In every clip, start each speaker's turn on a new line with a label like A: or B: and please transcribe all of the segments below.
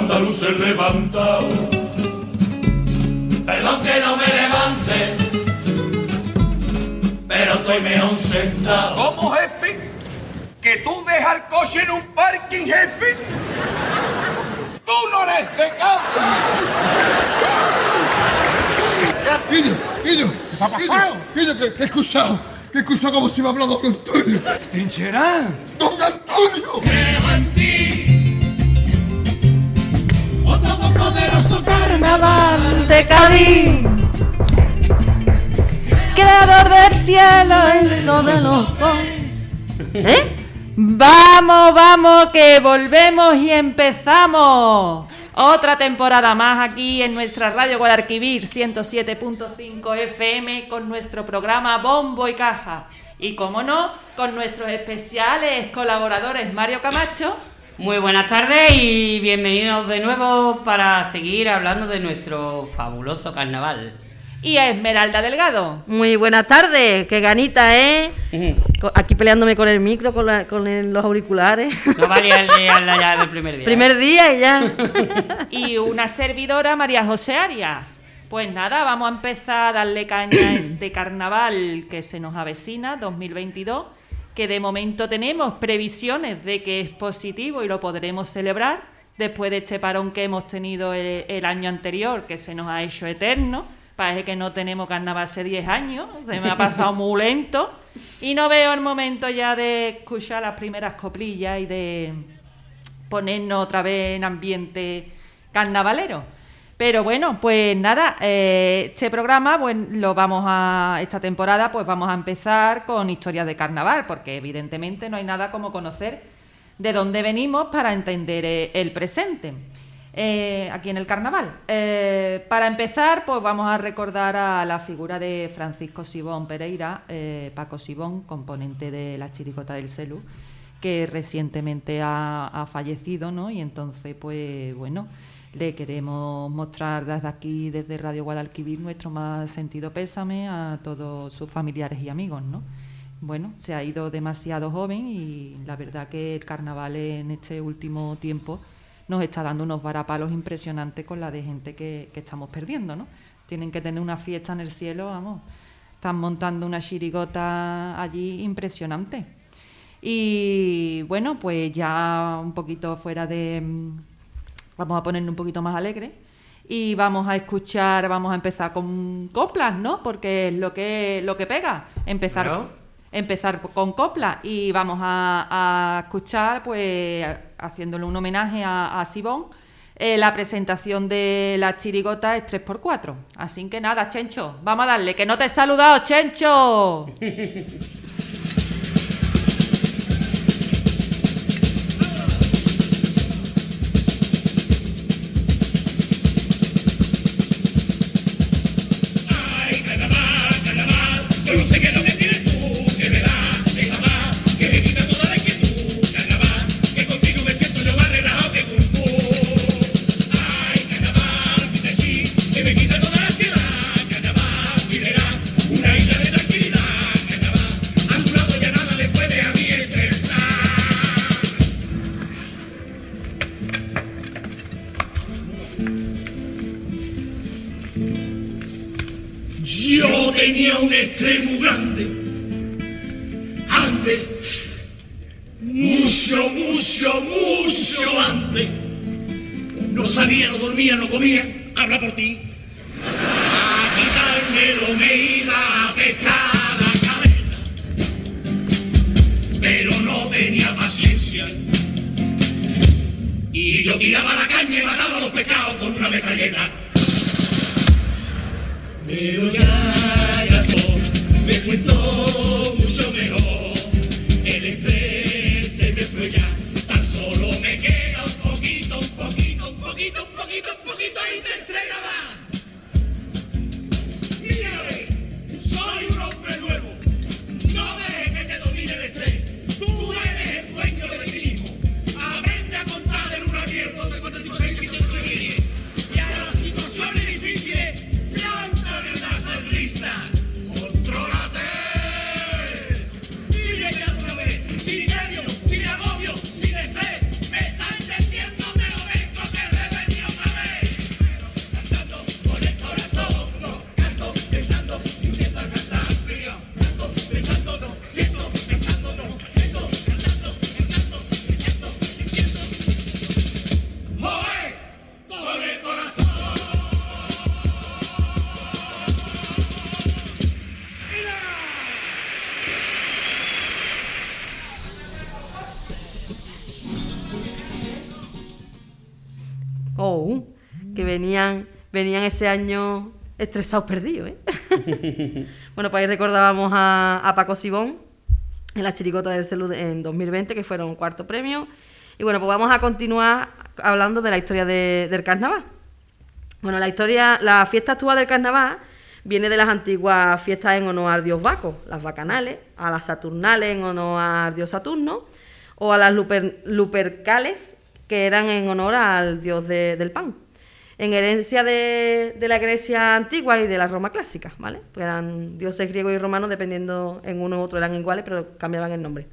A: andaluces levantado. Perdón que no me levante, pero estoy mejor sentado.
B: ¿Cómo, jefe? ¿Que tú dejas el coche en un parking, jefe? ¡Tú no eres de campo!
C: Guillo, Guillo. ¿Qué ha pasado? Guillo, que, que he escuchado. Que he escuchado como si me ha hablado don Antonio.
B: ¿Trincherá?
C: ¡Don Antonio!
A: Creo todopoderoso
D: Carnaval de Cádiz. Creador del cielo, el sol de los. ¿Eh? Vamos, vamos, que volvemos y empezamos. Otra temporada más aquí en nuestra radio Guadalquivir 107.5 FM con nuestro programa Bombo y Caja. Y como no, con nuestros especiales colaboradores Mario Camacho
E: Muy buenas tardes y bienvenidos de nuevo para seguir hablando de nuestro fabuloso carnaval.
D: y Esmeralda Delgado.
F: Muy buenas tardes, qué ganita, ¿eh? Aquí peleándome con el micro, con, la- con el- los auriculares.
E: No valía liarla ya del primer día.
F: Primer día y ya.
D: y una servidora, María José Arias. Pues nada, vamos a empezar a darle caña a este carnaval que se nos avecina, 2022, que de momento tenemos previsiones de que es positivo y lo podremos celebrar después de este parón que hemos tenido el, año anterior, que se nos ha hecho eterno. Parece que no tenemos carnaval hace 10 años, se me ha pasado muy lento y no veo el momento ya de escuchar las primeras coplillas y de ponernos otra vez en ambiente carnavalero. Pero bueno, pues nada, eh, este programa, pues lo vamos a, esta temporada, pues vamos a empezar con historias de carnaval, porque evidentemente no hay nada como conocer de dónde venimos para entender eh, el presente. eh, aquí en el carnaval. Para empezar, pues vamos a recordar a la figura de Francisco Sibón Pereira, Paco Sibón, componente de la Chiricota del Celu, que recientemente ha fallecido, ¿no? Y entonces, pues bueno, le queremos mostrar desde aquí, desde Radio Guadalquivir, nuestro más sentido pésame a todos sus familiares y amigos, ¿no? Bueno, se ha ido demasiado joven y la verdad que el carnaval en este último tiempo nos está dando unos varapalos impresionantes con la de gente que, que estamos perdiendo, ¿no? Tienen que tener una fiesta en el cielo, vamos. Están montando una chirigota allí impresionante. Y bueno, pues ya un poquito fuera de... Vamos a ponernos un poquito más alegre y vamos a escuchar, vamos a empezar con coplas, ¿no? Porque es lo que, lo que pega, empezar,
E: Claro.
D: empezar con coplas y vamos a, a escuchar, pues, haciéndole un homenaje a, a Sibón, eh, la presentación de la chirigota es 3x4. Así que nada, Chencho, vamos a darle, que no te he saludado, Chencho.
A: Yo tenía un extremo grande. Antes. Mucho, mucho, mucho antes. No salía, no dormía, no comía. Habla por ti. A quitármelo me iba a pescar la cabeza. Pero no tenía paciencia. Y yo tiraba la caña y mataba a los pescados con una metralleta. Pero ya, soy, me siento mucho mejor. El estrés se me fue ya, tan solo me queda un poquito, un poquito, un poquito, un poquito, un poquito ahí de estrella
F: venían, ese año estresados perdidos, ¿eh? bueno, pues ahí recordábamos a, a Paco Sibón en la chiricota del Celu en 2020, que fueron cuarto premio. Y bueno, pues vamos a continuar hablando de la historia de- del carnaval. Bueno, la historia, la fiesta actual del carnaval viene de las antiguas fiestas en honor al dios Baco, las bacanales, a las saturnales en honor al dios Saturno, o a las luper- lupercales, que eran en honor al dios de- del pan. En herencia de, la Grecia antigua y de la Roma clásica, ¿vale? Pues eran dioses griegos y romanos, dependiendo en uno u otro eran iguales, pero cambiaban el nombre.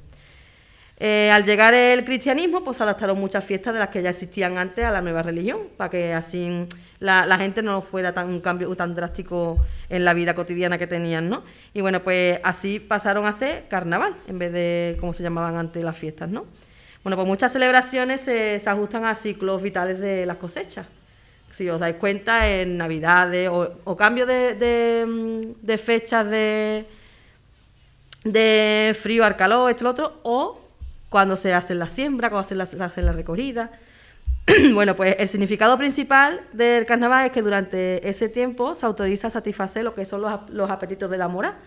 F: Eh, al llegar el cristianismo, pues adaptaron muchas fiestas de las que ya existían antes a la nueva religión, para que así la, gente no fuera tan un cambio tan drástico en la vida cotidiana que tenían, ¿no? Y bueno, pues así pasaron a ser carnaval, en vez de como se llamaban antes las fiestas, ¿no? Bueno, pues muchas celebraciones se ajustan a ciclos vitales de las cosechas. Si os dais cuenta, en Navidades o, o cambio de, de, mm, de fechas de, frío al calor, esto y lo otro, o cuando se hace la siembra, cuando se, la- se hace la recogida. bueno, pues el significado principal del carnaval es que durante ese tiempo se autoriza a satisfacer lo que son los, ap- los apetitos de la mora,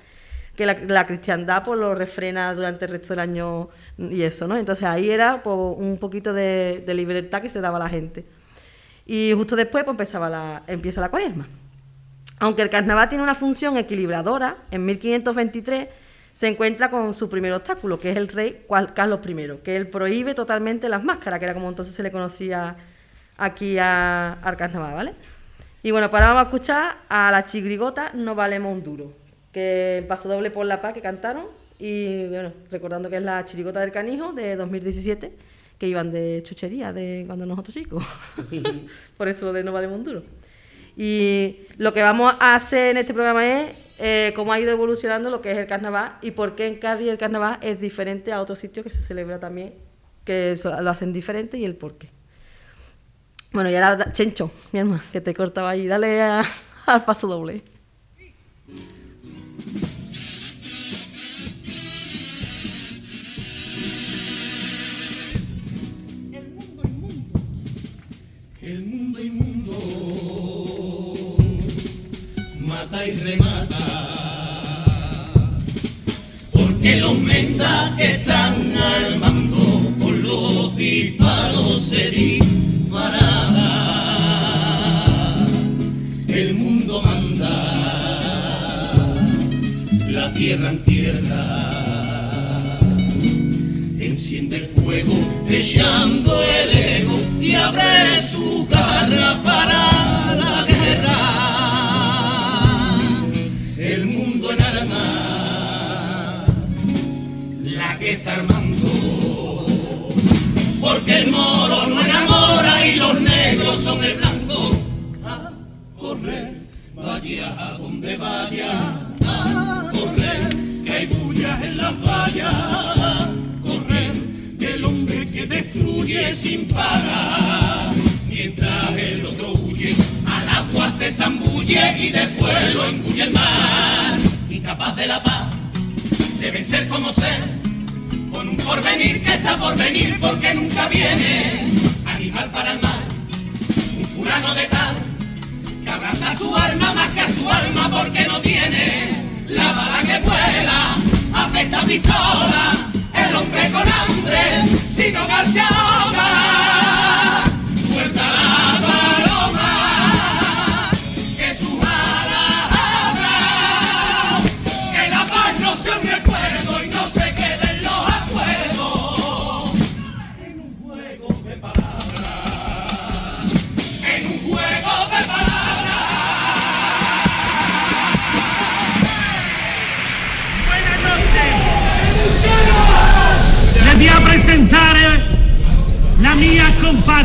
F: que la, la cristiandad pues lo refrena durante el resto del año y eso, ¿no? Entonces ahí era pues, un poquito de, de libertad que se daba a la gente. Y justo después pues, empezaba la, empieza la cuaresma. Aunque el carnaval tiene una función equilibradora, en 1523 se encuentra con su primer obstáculo, que es el rey Carlos I, que él prohíbe totalmente las máscaras, que era como entonces se le conocía aquí al carnaval, ¿vale? Y bueno, pues ahora vamos a escuchar a la chigrigota No Valemos un Duro, que el paso doble por la paz que cantaron, y bueno, recordando que es la chirigota del canijo de 2017, que iban de chuchería de cuando nosotros chicos. por eso lo de No Valemos un Duro. Y lo que vamos a hacer en este programa es eh, cómo ha ido evolucionando lo que es el carnaval y por qué en Cádiz el carnaval es diferente a otros sitios que se celebra también, que lo hacen diferente y el por qué. Bueno, y ahora, Chencho, mi hermano, que te cortaba ahí, dale a- al paso doble.
A: Y remata. Porque los mentas que están al mando con los disparos se dispararán. El mundo manda, la tierra en tierra enciende el fuego, echando el ego y abre su garra para la guerra. Está armando, porque el moro no enamora y los negros son el blanco. A correr, vaya a donde vaya, a correr, que hay bullas en las vallas correr del hombre que destruye sin parar. Mientras el otro huye, al agua se zambulle y después lo engulle el mar. Incapaz de la paz, deben ser como ser, con un porvenir que está por venir porque nunca viene. Animal para el mar, un furano de tal, que abraza su alma más que a su alma porque no tiene la bala que vuela, apesta pistola, el hombre con hambre, sin hogar se ahoga,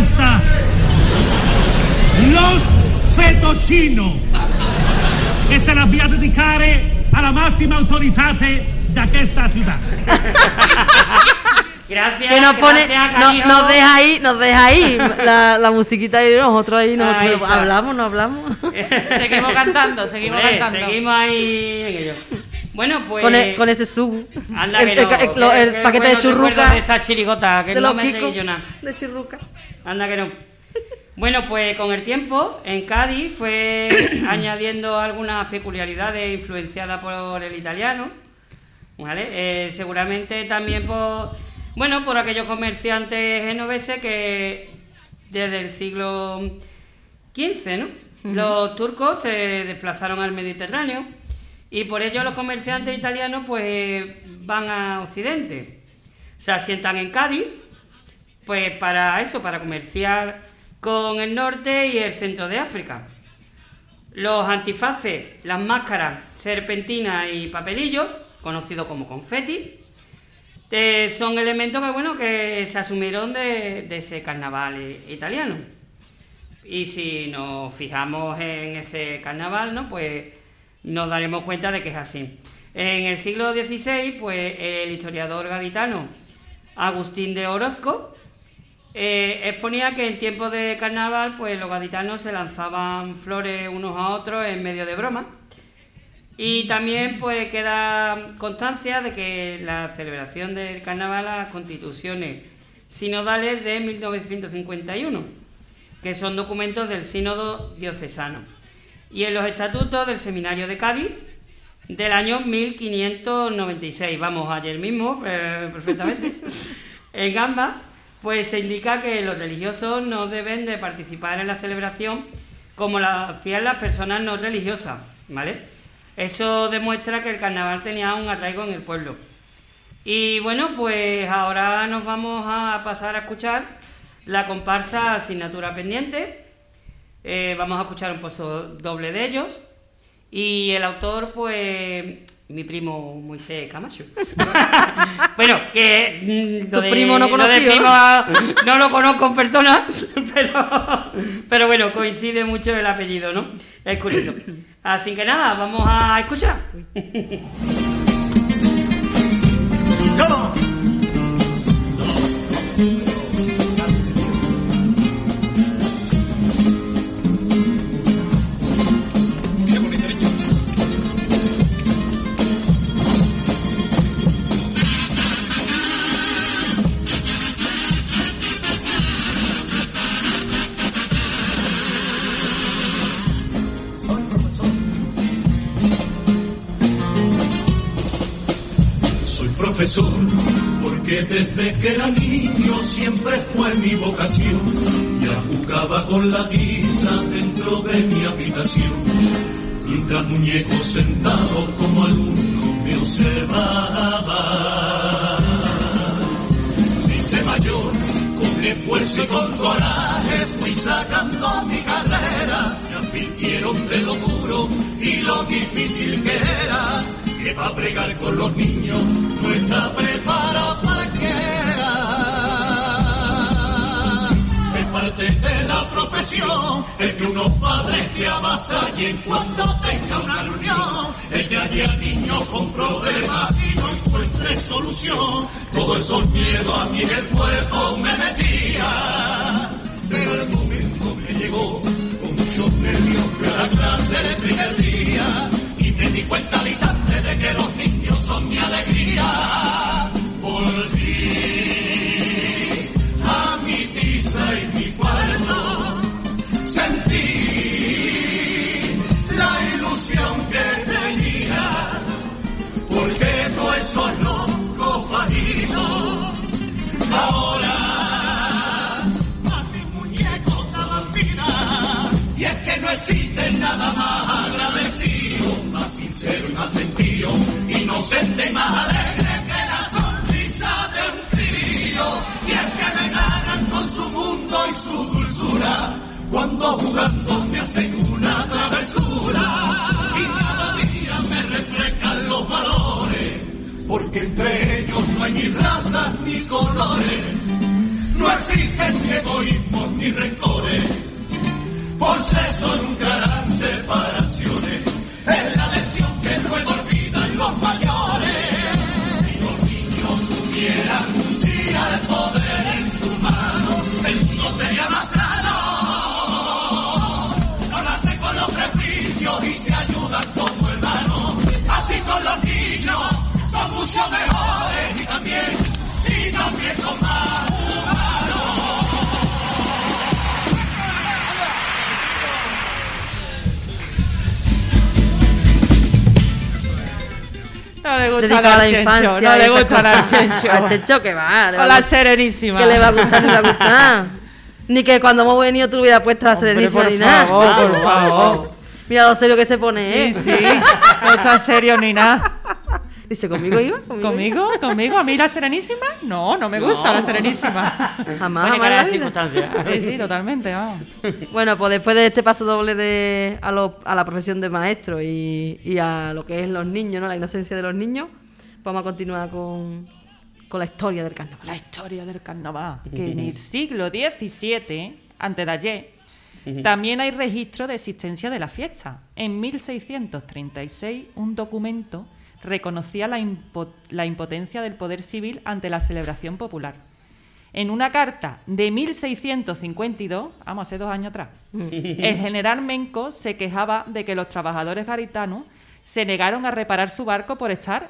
G: comparsa, Los Fetocino, che se la voy a dedicare alla massima autorità da questa città.
E: Gracias.
F: Que nos pone,
E: gracias,
F: no- nos deja ahí, nos deja ahí la, la musiquita y nosotros ahí, nosotros
E: Ahí está.
F: hablamos, no hablamos.
D: Seguimos cantando, seguimos
E: Hombre,
D: cantando.
E: Seguimos ahí en ello. Bueno, pues.
F: con, e- con ese sub.
E: Anda
F: el,
E: que no,
F: el- el- lo-
E: qué-
F: el
E: qué
F: paquete de churruca.
E: De esa chirigota, que
F: de
E: no me yo nada.
F: De churruca.
E: Anda que no. Bueno, pues con el tiempo en Cádiz fue añadiendo algunas peculiaridades influenciadas por el italiano, ¿vale? Eh, seguramente también por, bueno, por aquellos comerciantes genoveses que desde el siglo XV, ¿no? Los turcos se desplazaron al Mediterráneo y por ello los comerciantes italianos pues van a Occidente. Se asientan en Cádiz, pues para eso, para comerciar con el norte y el centro de África. Los antifaces, las máscaras, serpentinas y papelillos, conocidos como confeti, eh, son elementos que, bueno, que se asumieron de, de ese carnaval italiano. Y si nos fijamos en ese carnaval, ¿no? Pues nos daremos cuenta de que es así. En el siglo XVI, pues el historiador gaditano Agustín de Orozco eh, exponía que en tiempos de carnaval, pues los gaditanos se lanzaban flores unos a otros en medio de broma. Y también pues queda constancia de que la celebración del carnaval, las constituciones sinodales de 1951, que son documentos del sínodo diocesano, y en los estatutos del seminario de Cádiz del año 1596, vamos, ayer mismo, eh, perfectamente, en ambas, pues se indica que los religiosos no deben de participar en la celebración como lo hacían las personas no religiosas, ¿vale? Eso demuestra que el carnaval tenía un arraigo en el pueblo. Y bueno, pues ahora nos vamos a pasar a escuchar la comparsa Asignatura Pendiente. Eh, vamos a escuchar un pozo doble de ellos. Y el autor, pues, mi primo Moisés Camacho. bueno, que mm,
F: primo no
E: lo de
F: conocido,
E: primo no lo conozco en persona, pero, pero bueno, coincide mucho el apellido, ¿no? Es curioso. Así que nada, vamos a escuchar.
A: Porque desde que era niño siempre fue mi vocación. Ya jugaba con la guisa dentro de mi habitación. Mientras muñecos sentados como alumno me observaba. Dice mayor, con esfuerzo y con coraje fui sacando mi carrera. Me advirtieron de lo duro y lo difícil que era. Que va a bregar con los niños no está preparado para que. Es parte de la profesión el que unos padres te avasallen cuando tenga una reunión. El que haya niños con problemas y no encuentre solución. Todos esos miedos a mí en el cuerpo me metía. Pero el momento me llegó con muchos nervios fui a la clase el primer día y me di cuenta al de que los niños son mi alegría. Volví a mi tiza y mi cuarto, sentí la ilusión que tenía, porque todos esos locos bajitos ahora a mis muñecos daban vida. Y es que no existe nada más agradecido, más sincero y más sentido, inocente y más alegre que la sonrisa de un crío. Y es que me ganan con su mundo y su dulzura, cuando jugando me hacen una travesura. Y cada día me refrescan los valores, porque entre ellos no hay ni razas ni colores. No existen egoísmos ni rencores. Por sexo nunca harán separaciones. Es la lección que luego mucho mejores y también, y también son más humanos.
D: No le gusta
F: Dedicado a la infancia.
D: No le gusta al Chencho.
F: Al Chencho que va. Le va a
D: la Serenísima.
F: Que le va a gustar, le va a gustar. Ni que cuando hemos venido tú hubieras puesto a
D: la
F: Serenísima
D: por
F: ni favor, nada.
D: Por favor, por favor.
F: Mira lo serio que se pone, sí, ¿eh?
D: Sí, sí. No está serio ni nada.
F: Dice, ¿conmigo iba? ¿Conmigo?
D: ¿Conmigo? ¿Conmigo? ¿A mí la serenísima? No, no me gusta la serenísima.
F: Jamás,
E: Bueno,
F: jamás la
E: circunstancia.
D: Sí, sí, totalmente, vamos.
F: Bueno, pues después de este paso doble de, a, lo- a la profesión de maestro y, y a lo que es los niños, ¿no? La inocencia de los niños, vamos a continuar con, con la historia del carnaval.
D: La historia del carnaval. Que en el siglo XVII, antes de ayer, también hay registro de existencia de la fiesta. En 1636, un documento reconocía la, impo- la impotencia del poder civil ante la celebración popular. En una carta de 1652, vamos, hace dos años atrás, el general Menco se quejaba de que los trabajadores garitanos se negaron a reparar su barco por estar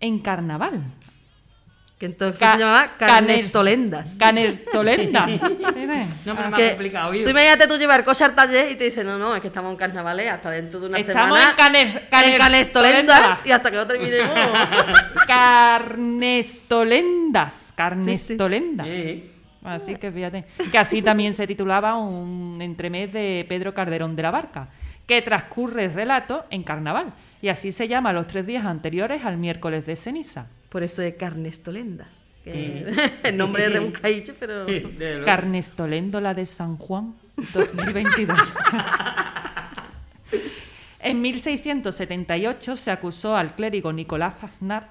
D: en carnaval.
F: Que entonces
D: Ca-
F: se llamaba
D: canes-
F: Carnestolendas.
D: Canestolenda. ¿Sí, ves?
E: No, pero más
F: Que
E: complicado,
F: tú
E: ¿viu?
F: imagínate tú llevar coche al taller y te dicen, no, no, es que estamos en carnavales hasta dentro de una
D: Estamos
F: semana.
D: en Canes-
F: en
D: Canes-
F: Canestolendas
D: Tolendas.
F: y hasta que no terminemos.
D: Carnestolendas. Carnestolendas.
E: Sí.
D: Así que fíjate. Que así también se titulaba un entremés de Pedro Calderón de la Barca, que transcurre el relato en carnaval. Y así se llama los tres días anteriores al miércoles de ceniza.
F: Por eso es Carnestolendas. que- el nombre es rebuscadillo, pero...
E: Desde luego.
D: Carnestoléndola de San Juan 2022. en 1678 se acusó al clérigo Nicolás Aznar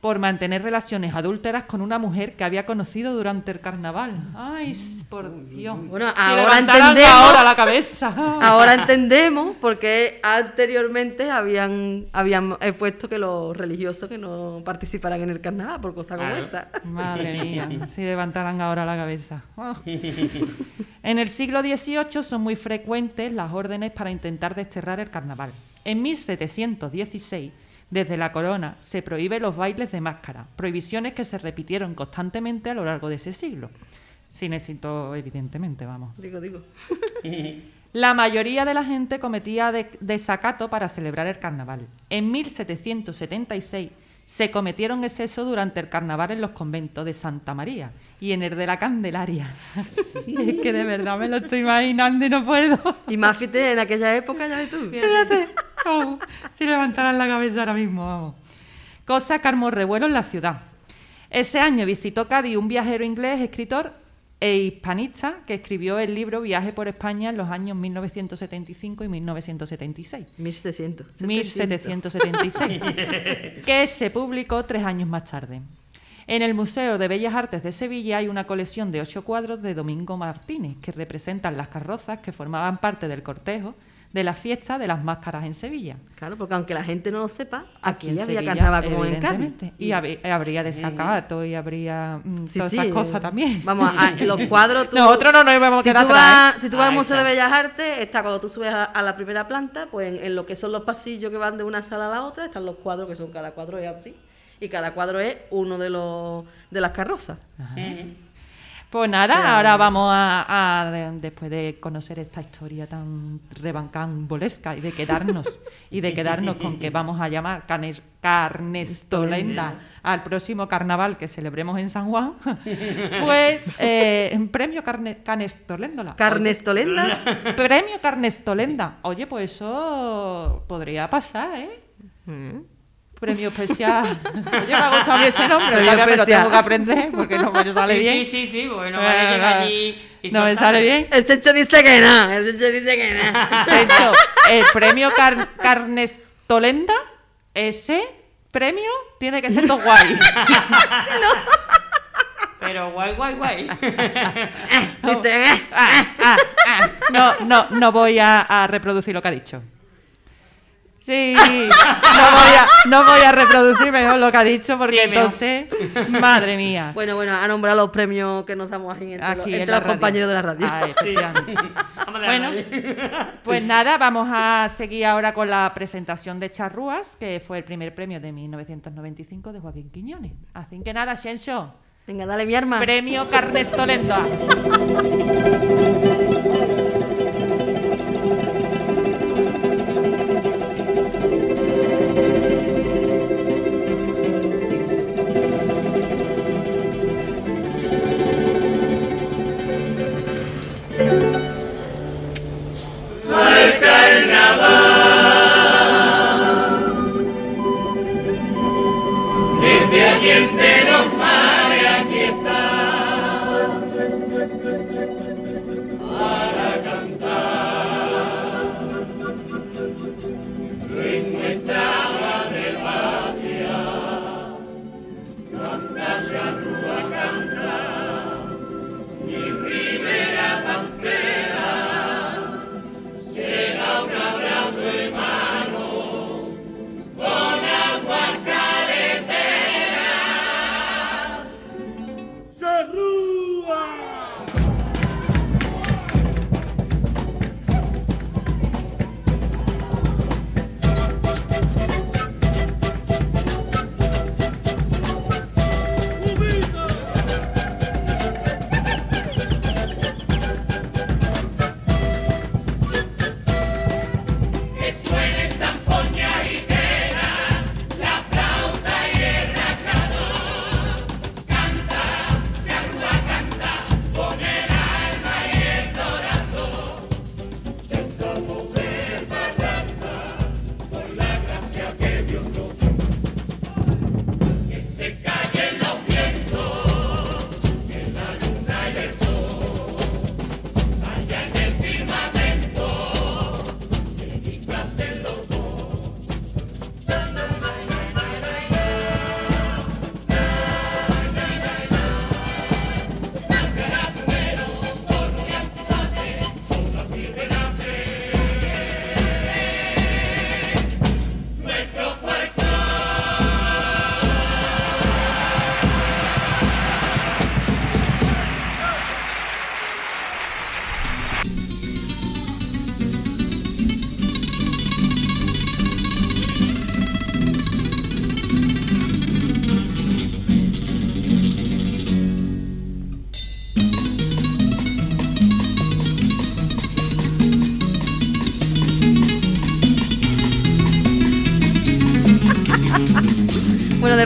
D: por mantener relaciones adúlteras con una mujer que había conocido durante el carnaval. Ay, por Dios.
F: Bueno, ahora
D: levantaran
F: entendemos-
D: ahora la cabeza.
F: Ahora entendemos por qué anteriormente habían, habían puesto que los religiosos que no participaran en el carnaval por cosas como
E: Claro.
F: esta.
D: Madre mía, si levantaran ahora la cabeza. Ah. En el siglo XVIII son muy frecuentes las órdenes para intentar desterrar el carnaval. En 1716, desde la corona, se prohíben los bailes de máscara, prohibiciones que se repitieron constantemente a lo largo de ese siglo. Sin éxito, evidentemente, vamos.
F: Digo, digo.
D: La mayoría de la gente cometía de- desacato para celebrar el carnaval. En 1776 se cometieron excesos durante el carnaval en los conventos de Santa María y en el de la Candelaria. es que de verdad me lo estoy imaginando y no puedo.
F: Y más fíjate, en aquella época, ya ves tú.
D: Fíjate, vamos, si levantaran la cabeza ahora mismo, vamos. Cosa que armó revuelo en la ciudad. Ese año visitó Cádiz un viajero inglés, escritor e hispanista que escribió el libro Viaje por España en los años 1975 y 1976.
F: 1700.
D: 1776, que se publicó tres años más tarde. En el Museo de Bellas Artes de Sevilla hay una colección de ocho cuadros de Domingo Martínez que representan las carrozas que formaban parte del cortejo de la fiesta de las máscaras en Sevilla.
F: Claro, porque aunque la gente no lo sepa, aquí,
D: en
F: había carnaval como en Cádiz.
D: Y hab- habría desacato y habría mm,
F: Sí,
D: todas
F: sí,
D: esas
F: eh,
D: cosas también.
F: Vamos, a, los cuadros... tú-
D: Nosotros no nos íbamos a
F: si
D: quedar
F: tú,
D: atrás, ¿eh?
F: vas, si tú vas al Museo de. Bellas Artes, está cuando tú subes a, a la primera planta, pues en, en lo que son los pasillos que van de una sala a la otra, están los cuadros, que son cada cuadro es así. Y cada cuadro es uno de los de las carrozas.
D: Pues nada, ahora vamos a, a- de- después de conocer esta historia tan rebancambolesca y de quedarnos y de quedarnos con que vamos a llamar Caner- Carnestolenda al próximo carnaval que celebremos en San Juan, pues eh, premio Carne, Canestoléndola.
F: Carnestolendas.
D: Oye, premio Carnestolenda. Oye, pues eso podría pasar, ¿eh? Premio especial. Oye, me ha gustado a mí ese nombre,
F: Premio
D: todavía me lo tengo que aprender porque no me sale
E: sí,
D: bien.
E: Sí, sí, sí, porque no vale llegar
D: no,
E: allí y
D: no me sale bien.
F: El Checho dice que no. El Checho dice que no.
D: Chencho, el premio Car- Carnestolenda, ese premio tiene que ser todo guay.
E: Pero guay, guay, guay.
F: Dice.
D: Ah, ah, ah. No, no, no voy a, a reproducir lo que ha dicho. Sí, no voy, a, no voy a reproducir mejor lo que ha dicho porque
E: Sí,
D: entonces, madre mía.
F: Bueno, bueno, ha nombrado los premios que nos damos aquí entre, los,
D: Aquí en
F: entre los
D: radio.
F: compañeros de la radio.
D: Ah,
E: a
D: Bueno, pues nada, vamos a seguir ahora con la presentación de Charrúas, que fue el primer premio de 1995 de Joaquín Quiñones. Así que nada, Xenxo,
F: Venga, dale mi arma.
D: premio.
A: Desde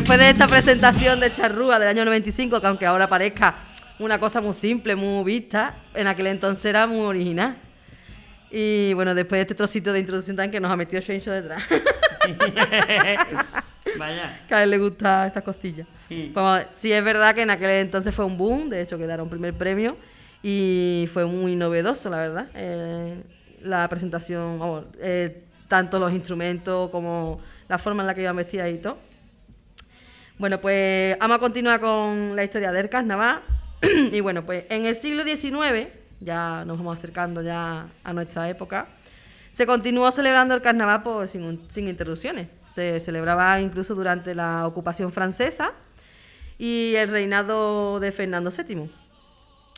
F: después de esta presentación de Charrúa del año 95, que aunque ahora parezca una cosa muy simple, muy vista, en aquel entonces era muy original. Y bueno, después de este trocito de introducción tan que nos ha metido Shencho detrás.
E: Vaya.
F: que a él le gusta estas costillas.
E: Sí.
F: Pues, sí, es verdad que en aquel entonces fue un boom, de hecho quedaron primer premio y fue muy novedoso, la verdad. Eh, la presentación, vamos, eh, tanto los instrumentos como la forma en la que iban vestidas y todo. Bueno, pues vamos a continuar con la historia del carnaval. y bueno, pues en el siglo XIX, ya nos vamos acercando ya a nuestra época, se continuó celebrando el carnaval sin, sin interrupciones. Se celebraba incluso durante la ocupación francesa y el reinado de Fernando VII,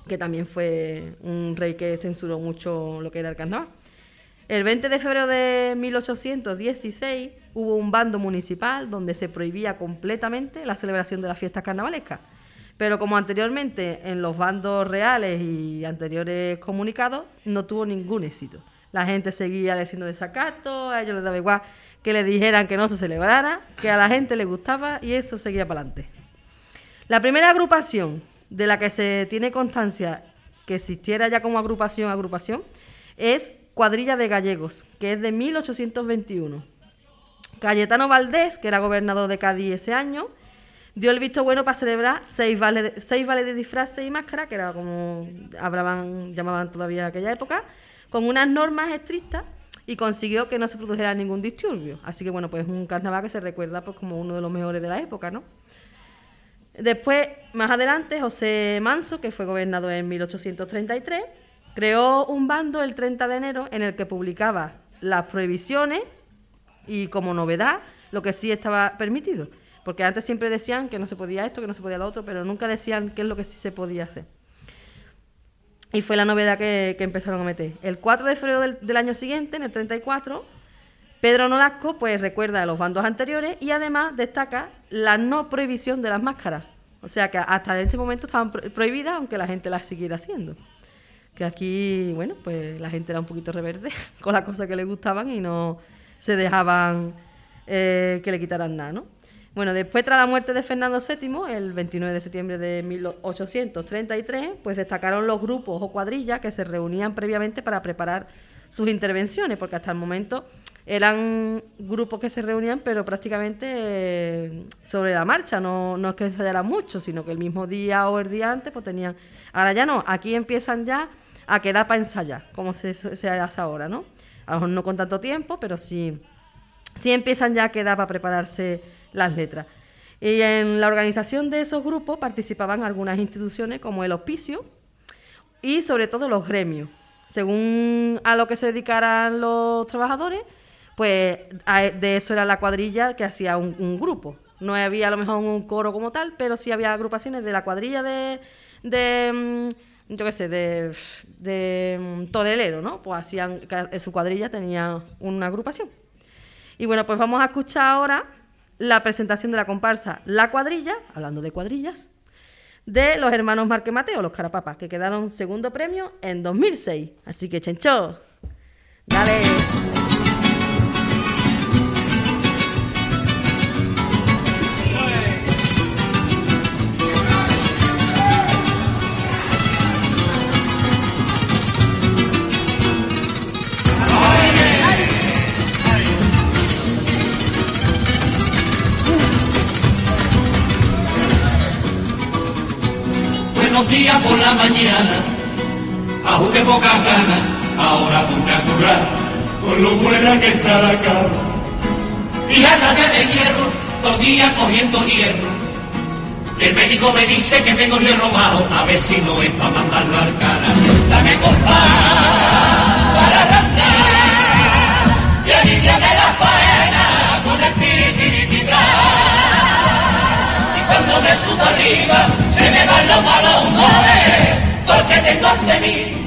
F: que también fue un rey que censuró mucho lo que era el carnaval. El 20 de febrero de 1816 hubo un bando municipal donde se prohibía completamente la celebración de las fiestas carnavalescas. Pero como anteriormente en los bandos reales y anteriores comunicados, no tuvo ningún éxito. La gente seguía diciendo desacato, a ellos les daba igual que le dijeran que no se celebrara, que a la gente le gustaba y eso seguía para adelante. La primera agrupación de la que se tiene constancia que existiera ya como agrupación, agrupación, es Cuadrilla de Gallegos, que es de 1821. Cayetano Valdés, que era gobernador de Cádiz ese año, dio el visto bueno para celebrar seis vales de, seis de disfraces y máscara, que era como hablaban, llamaban todavía aquella época, con unas normas estrictas y consiguió que no se produjera ningún disturbio. Así que bueno, pues un carnaval que se recuerda pues como uno de los mejores de la época, ¿no? Después, más adelante, José Manso, que fue gobernador en 1833, creó un bando el 30 de enero en el que publicaba las prohibiciones y como novedad lo que sí estaba permitido. Porque antes siempre decían que no se podía esto, que no se podía lo otro, pero nunca decían qué es lo que sí se podía hacer. Y fue la novedad que, empezaron a meter. El 4 de febrero del, año siguiente, en el 34, Pedro Nolasco pues recuerda a los bandos anteriores y además destaca la no prohibición de las máscaras. O sea que hasta ese momento estaban pro- prohibidas, aunque la gente las siguiera haciendo. Que aquí, bueno, pues la gente era un poquito reverde con las cosas que le gustaban y no se dejaban eh, que le quitaran nada, ¿no? Bueno, después tras la muerte de Fernando VII, el 29 de septiembre de 1833, pues destacaron los grupos o cuadrillas que se reunían previamente para preparar sus intervenciones, porque hasta el momento eran grupos que se reunían, pero prácticamente eh, sobre la marcha, no, no es que ensayaran mucho, sino que el mismo día o el día antes, pues tenían... Ahora ya no, aquí empiezan ya a quedar para ensayar, como se, se hace ahora, ¿no? A lo mejor no con tanto tiempo, pero sí, sí empiezan ya a quedar para prepararse las letras. Y en la organización de esos grupos participaban algunas instituciones como el hospicio y sobre todo los gremios. Según a lo que se dedicaran los trabajadores, pues de eso era la cuadrilla que hacía un, un grupo. No había a lo mejor un coro como tal, pero sí había agrupaciones de la cuadrilla de, de mm, yo qué sé, de, de tonelero, ¿no? Pues hacían, ca- su cuadrilla tenía una agrupación. Y bueno, pues vamos a escuchar ahora la presentación de la comparsa La Cuadrilla, hablando de cuadrillas, de los hermanos Marque Mateo, los Carapapas, que quedaron segundo premio en 2006. Así que, Chencho, dale.
A: Días por la mañana, aunque pocas ganas, ahora toca currar, con lo buena que está la cama. Ándate de hierro, dos días cogiendo hierro. El médico me dice que tengo hierro bajo, a ver si no es para mandarlo al cara. Dame compás para arrancar, y aliviame la faena con el tiritiritirar. Y cuando me subo arriba, se me van los malos humores, porque tengo ante mí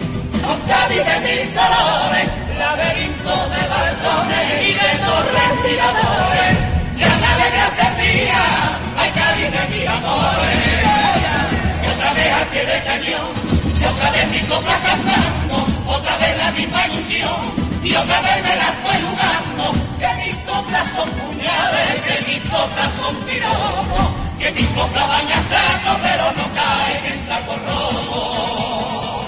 A: Cádiz de mil colores, laberinto de balcones y de torres tiradores. Ya me alegraste mía, ay Cádiz de mis amores. Otra vez al pie del cañón, y otra vez mi copla cantando, otra vez la misma ilusión, y otra vez me la estoy jugando, que mis coplas son puñales, que mis coplas son tiromos, que mis coplas van a saco, pero no caen en saco rojo.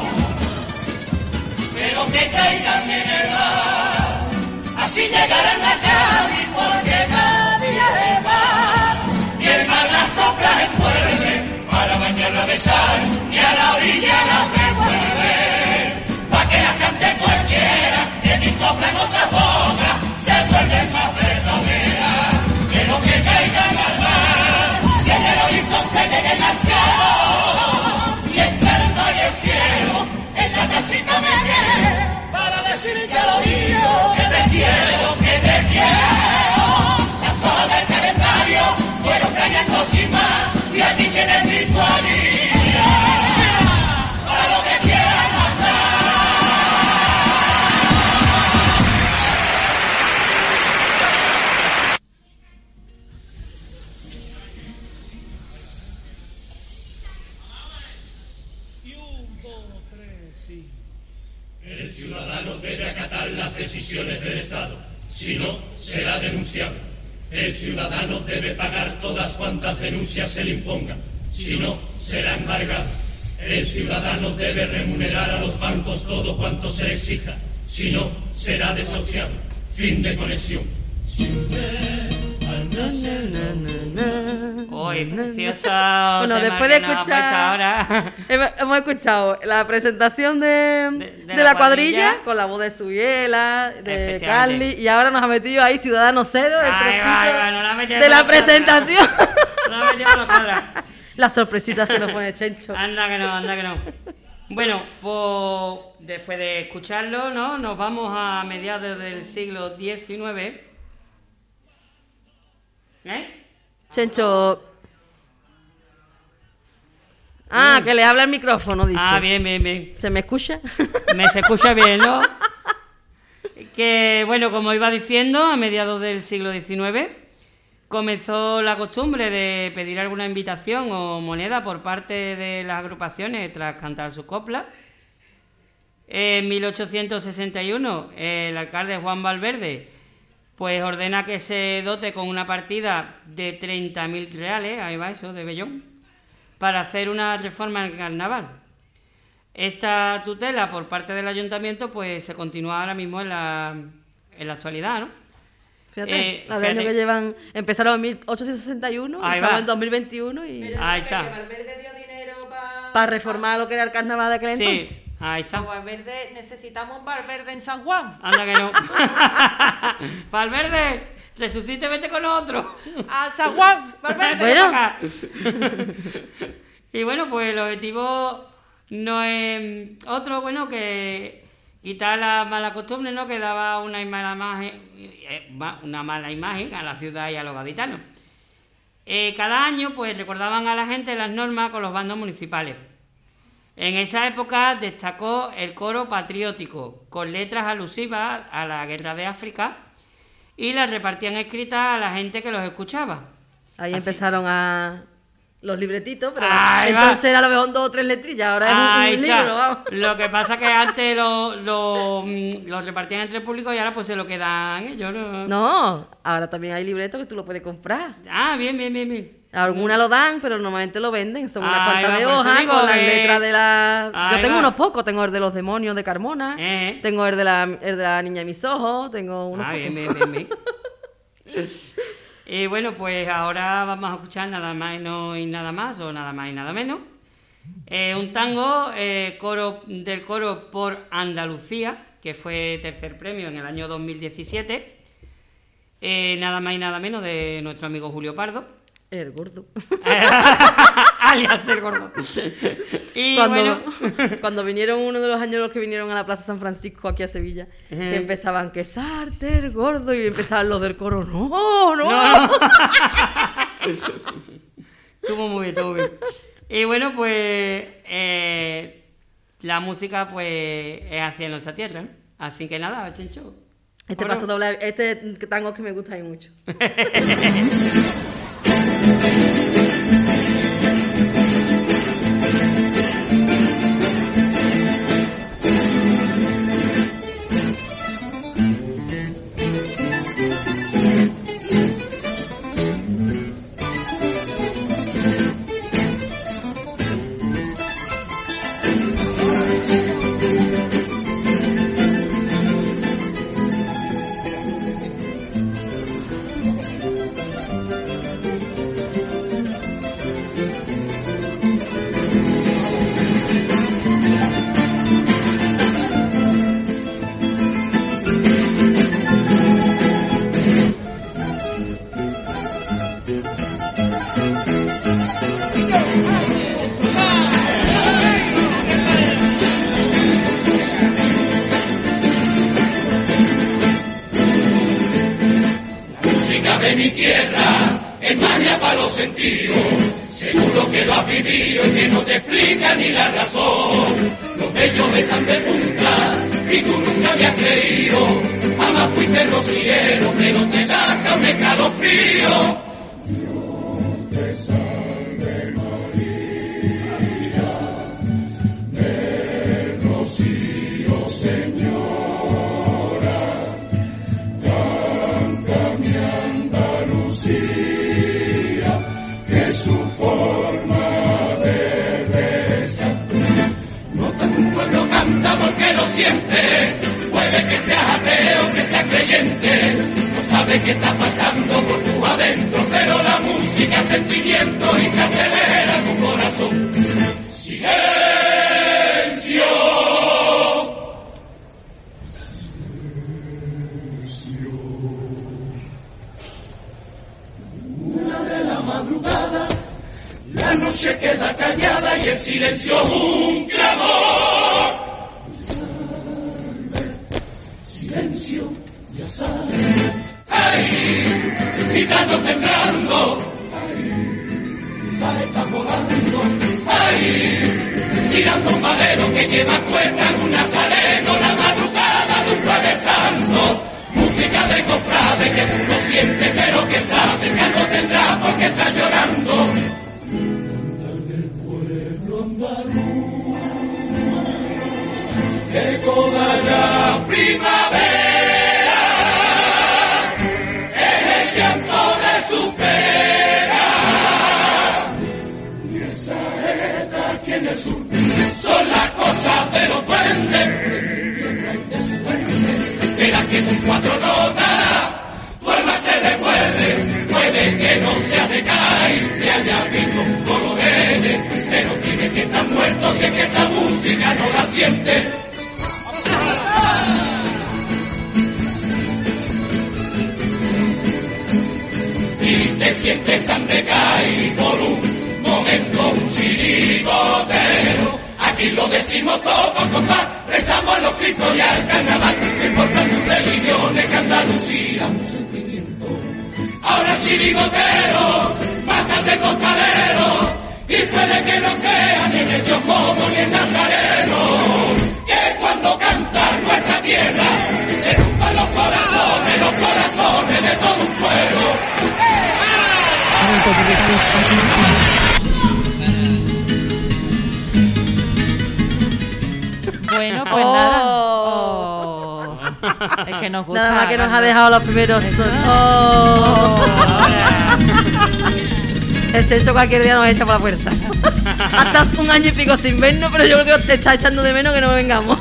A: Pero que caigan en el mar, así llegarán a Cádiz, porque Cádiz es mar, y el mar las coplas envuelve, para bañarla de sal, y a la orilla las devuelve, pa' que las cante cualquiera, que mis coplas en otras bocas se vuelven más verdaderas, para decirte al oído que te quiero, que te quiero. Decisiones del Estado, si no, será denunciado. El ciudadano debe pagar todas cuantas denuncias se le impongan, si no, será embargado. El ciudadano debe remunerar a los bancos todo cuanto se le exija, si no, será desahuciado. Fin de conexión.
E: Preciosa.
F: Bueno, después de escuchar.
E: ahora.
F: Hemos escuchado la presentación de, de la,
E: la
F: cuadrilla, con la voz de Subiela, de. Carly, y ahora nos ha metido ahí Ciudadano Cero, el
E: va, nos la
F: de la
E: la
F: presentación.
E: No cuadras.
F: Las sorpresitas que nos pone Chencho.
E: Anda que no, anda que no. Bueno, pues después de escucharlo, ¿no? Nos vamos a mediados del siglo XIX. ¿Eh?
F: Chencho. Ah, que le habla el micrófono, dice.
E: Ah, bien, bien, bien.
F: ¿Se me escucha?
E: Me se escucha bien, ¿no? Que, bueno, como iba diciendo, a mediados del siglo XIX comenzó la costumbre de pedir alguna invitación o moneda por parte de las agrupaciones tras cantar sus coplas. En 1861, el alcalde Juan Valverde pues ordena que se dote con una partida de 30.000 reales, ahí va eso, de Bellón, para hacer una reforma en el carnaval. esta tutela por parte del ayuntamiento pues se continúa ahora mismo en la, en la actualidad, ¿no?
F: Fíjate,
E: Eh,
F: la
E: fíjate.
F: años que llevan, empezaron en 1861 y
E: Ahí
F: estamos
E: va.
F: en 2021 y
E: Ahí está.
D: Valverde dio dinero para...
F: para reformar lo que era el carnaval de aquel entonces.
E: Ahí está.
D: Valverde, necesitamos un Valverde en San Juan.
E: Anda que no. Valverde, resucite, vete con otro.
D: A San Juan, Valverde.
F: Bueno.
E: Acá. y bueno, pues el objetivo no es otro, bueno, que quitar la mala costumbre, ¿no? Que daba una mala imagen, eh, una mala imagen a la ciudad y a los gaditanos. Eh, cada año, pues recordaban a la gente las normas con los bandos municipales. En esa época destacó el coro patriótico, con letras alusivas a la guerra de África, y las repartían escritas a la gente que los escuchaba.
F: Ahí
E: Así.
F: empezaron a los libretitos, pero
E: Ahí va.
F: entonces era a lo mejor dos o tres letrillas, ahora es un-
E: Ahí
F: un,
E: está.
F: libro, vamos.
E: Lo que pasa que antes lo, lo, mm, lo repartían entre el público y ahora pues se lo quedan ellos. ¿no?
F: No, ahora también hay libretos que tú lo puedes comprar.
E: Ah, bien, bien, bien, bien.
F: Algunas lo dan, pero normalmente lo venden. Son unas cuantas de hojas con las letras de la...
E: Ahí
F: Yo tengo
E: va.
F: unos pocos. Tengo el de los demonios de Carmona.
E: Eh.
F: Tengo el de, la, el de la niña de mis ojos. Tengo unos
E: Ah,
F: pocos.
E: bien, bien, bien. Y bueno, pues ahora vamos a escuchar nada más y, no, y nada más, o nada más y nada menos. Eh, un tango eh, coro, del coro por Andalucía, que fue tercer premio en el año 2017. Eh, nada más y nada menos de nuestro amigo Julio Pardo.
F: El gordo.
E: alias el gordo. Y
F: cuando,
E: bueno,
F: cuando vinieron uno de los años los que vinieron a la Plaza San Francisco aquí a Sevilla, que empezaban que Sarte el gordo y empezaban los del coro, no, no.
E: No. estuvo muy bien, estuvo bien. Y bueno, pues eh, la música pues es hacia nuestra tierra, ¿no? Así que nada, chencho.
F: Este paso doble, este tango es que me gusta a mí mucho.
A: música no te da un escalofrío. primavera, en el llanto de su pera. Y esa eta aquí en el sur son las cosas de los duendes. Verás que con cuatro notas tu alma se devuelve. Puede que no sea de caer, que haya visto un colorete, pero tiene que estar muerto si es que esta música no la siente. Sientes tan decaído por un momento, un chirigotero. Aquí lo decimos todo con paz, rezamos a los cristos y al carnaval. No importa tu religión, que Andalucía, un sentimiento. Ahora chirigotero, bajas de costalero. Y puede que no crean en el Dios como ni en Nazareno, que cuando canta nuestra tierra, rompan los corazones, los corazones de todo un pueblo.
D: Bueno, pues
F: Oh.
D: nada. Oh. Es que nos gusta.
F: Nada más que nos ha dejado los primeros. Oh. El censo cualquier día nos echa por la puerta. Hasta un año y pico sin vernos, pero yo creo que te está echando de menos que no vengamos.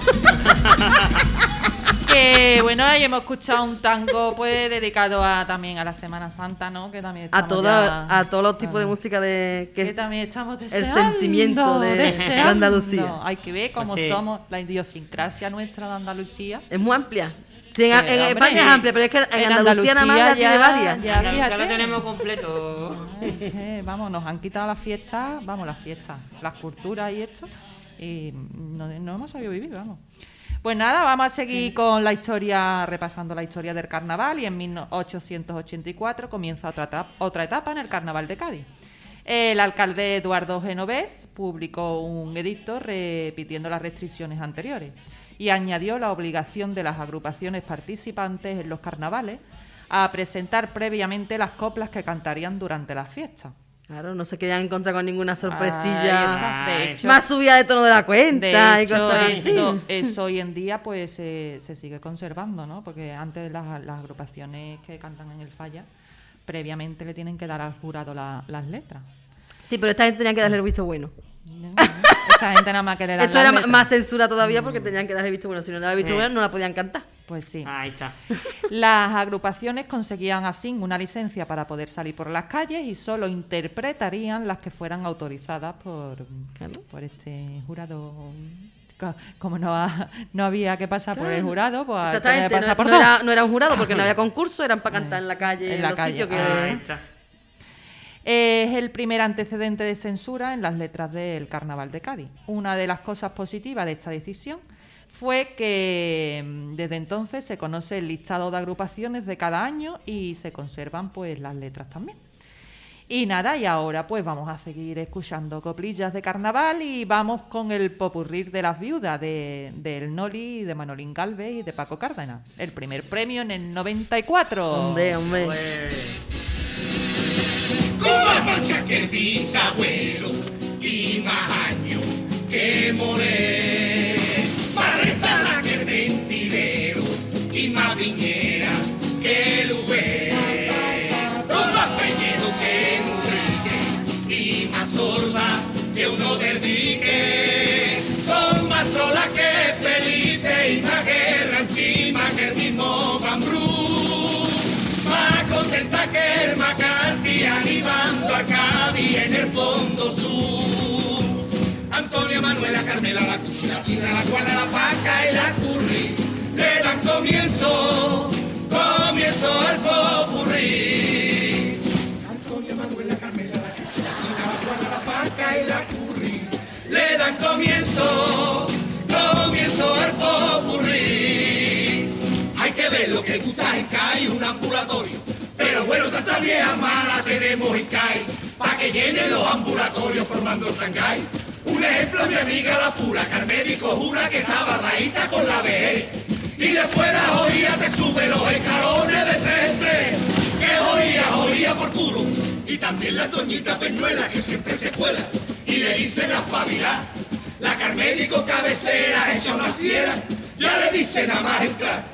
D: Que bueno, ahí hemos escuchado un tango pues dedicado a, también a la Semana Santa, ¿no? Que también
F: A, toda,
D: ya-
F: a todos los tipos de música de
D: que
F: que
D: también estamos
F: el
D: deseando,
F: sentimiento de-. Andalucía.
D: Hay que ver cómo
E: Pues sí.
D: somos, la idiosincrasia nuestra de Andalucía.
F: es muy amplia. Sí, en,
D: Eh,
F: en
D: hombre,
F: España es amplia, pero es que en, Andalucía, nada más ya, tiene varias.
D: ya,
E: Andalucía lo tenemos completo.
D: Eh, eh, vamos, nos han quitado las fiestas, vamos, las fiestas, las culturas y esto, y no, no hemos sabido vivir, vamos. Pues nada, vamos a seguir con la historia, repasando la historia del carnaval, y en 1884 comienza otra etapa, otra etapa en el carnaval de Cádiz. El alcalde Eduardo Genovés publicó un edicto repitiendo las restricciones anteriores y añadió la obligación de las agrupaciones participantes en los carnavales a presentar previamente las coplas que cantarían durante las fiestas.
F: Claro, no se querían encontrar con ninguna sorpresilla.
D: está. De hecho,
F: Más subida de tono de la
D: de
F: cuenta y
D: hecho,
F: cosas así.
D: eso, eso hoy en día pues se se sigue conservando, ¿no? Porque antes las, las agrupaciones que cantan en el falla previamente le tienen que dar al jurado la- las letras.
F: Sí, pero esta gente tenía que darle el visto bueno.
D: Esta gente nada más que le dan
F: Esto
D: las
F: era
D: letras.
F: más censura todavía porque tenían que darle el visto bueno. Si no le daban el visto
E: Eh.
F: bueno, no la podían cantar.
D: Pues sí.
E: Ahí está.
D: Las agrupaciones conseguían así una licencia para poder salir por las calles y solo interpretarían las que fueran autorizadas por,
F: Claro.
D: por este jurado. Co- Como no, ha- no había que pasar por el jurado, pues tenía que
F: Exactamente,
D: pasar
F: no,
D: por
F: no
D: todo.
F: era, no era un jurado porque no había concurso, eran para cantar en la calle,
D: En la
F: los
D: calle,
F: sitios que...
E: Está.
D: Es el primer antecedente de censura en las letras del Carnaval de Cádiz. Una de las cosas positivas de esta decisión fue que mm, desde entonces se conoce el listado de agrupaciones de cada año y se conservan pues las letras también. Y nada, y ahora pues vamos a seguir escuchando coplillas de carnaval y vamos con el popurrir de las viudas de, del Noli, de Manolín Galvez y de Paco Cárdenas. El primer premio en el 94.
F: Hombre, hombre.
A: Cuba marcha que el bisabuelo y más años que. Carmela la Cuchilla, la Juana la Paca y la Curry le dan comienzo, comienzo al popurrí. Antonia Manuela Carmela la Cuchilla, la Juana la Paca y la Curry le dan comienzo, comienzo al popurrí. Hay que ver lo que gusta en CAI, un ambulatorio. Pero bueno, tanta vieja mala tenemos en CAI, pa' que llenen los ambulatorios formando el tangay. Un ejemplo, mi amiga la pura, que jura que estaba raíta con la vejez. Y después la oía te sube los escalones de tres en tres. Que oía, oía por culo. Y también la Toñita Peñuela, que siempre se cuela. Y le dicen la espabilá. La carmédico cabecera, hecha una fiera. Ya le dice nada más entrar.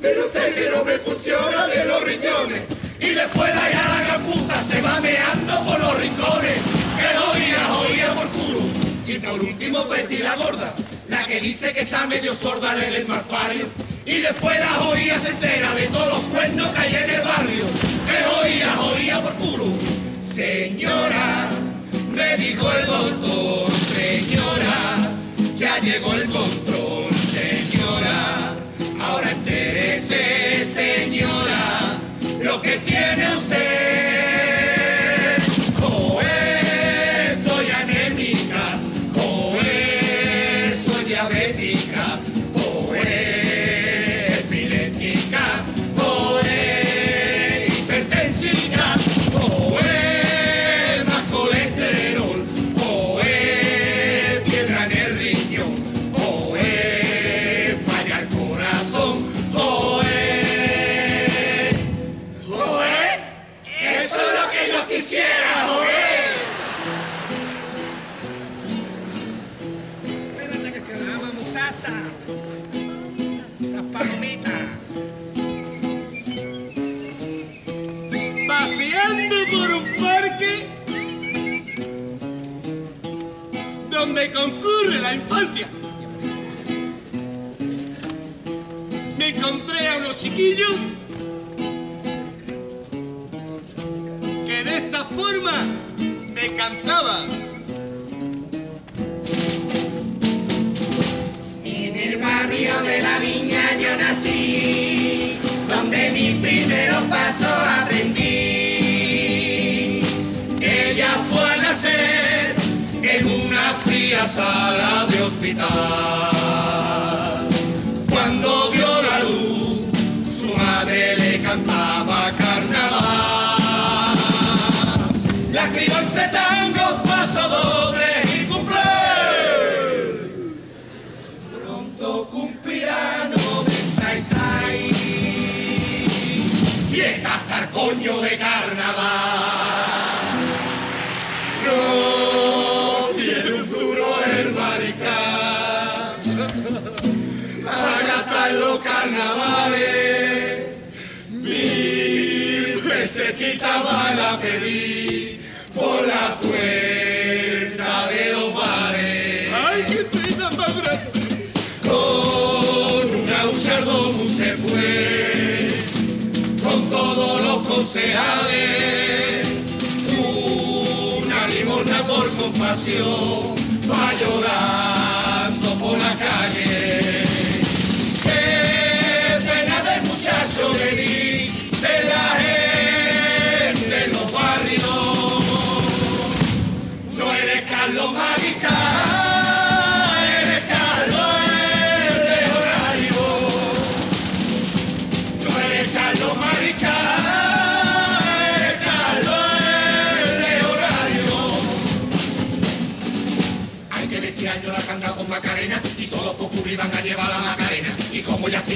A: Pero usted que no me funciona de los riñones. Y después la ya la gran puta se va meando por los rincones. Que oía, oía por culo. Y por último Betty la gorda, la que dice que está medio sorda le del malfario. Y después la oía se entera de todos los cuernos que hay en el barrio. Que oía, oía por culo. Señora, me dijo el doctor, señora, ya llegó el control, chiquillos que de esta forma me cantaban. En el barrio de la viña yo nací, donde mi primeros pasos aprendí. Ella fue a nacer en una fría sala de hospital. Coño de carnaval. No tiene un duro el maricán. Allá están los carnavales. Mil pesetitas van a pedir por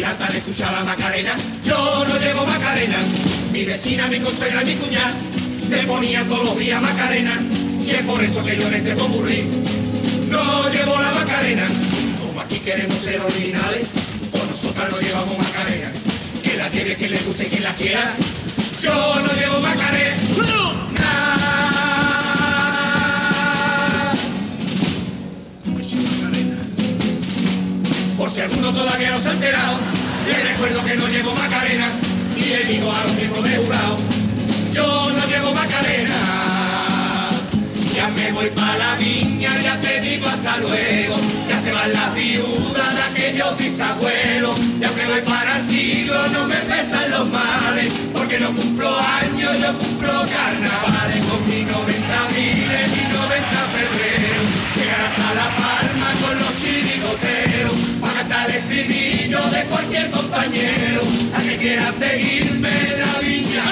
A: de escuchar la Macarena, yo no llevo Macarena. Mi vecina, mi consuegra, mi cuñada me ponía todos los días Macarena. Y es por eso que yo en este popurrí no llevo la Macarena. Como aquí queremos ser originales, con nosotras no llevamos Macarena. Que la lleve quien le guste y quien la quiera. Yo no llevo Macarena. Por si alguno todavía no se ha enterado, le recuerdo que no llevo Macarena y le digo a los miembros de jurado, yo no llevo Macarena. Ya me voy para la viña, ya te digo hasta luego. Ya se van las viudas de aquellos bisabuelos. Ya que voy para el siglo, no me pesan los males. Porque no cumplo años, yo cumplo carnavales. Con mi 90 miles, mi 90 febrero. Llegar hasta La Palma con los chirigoteros. El estribillo de cualquier compañero. A que quiera seguirme en la viña.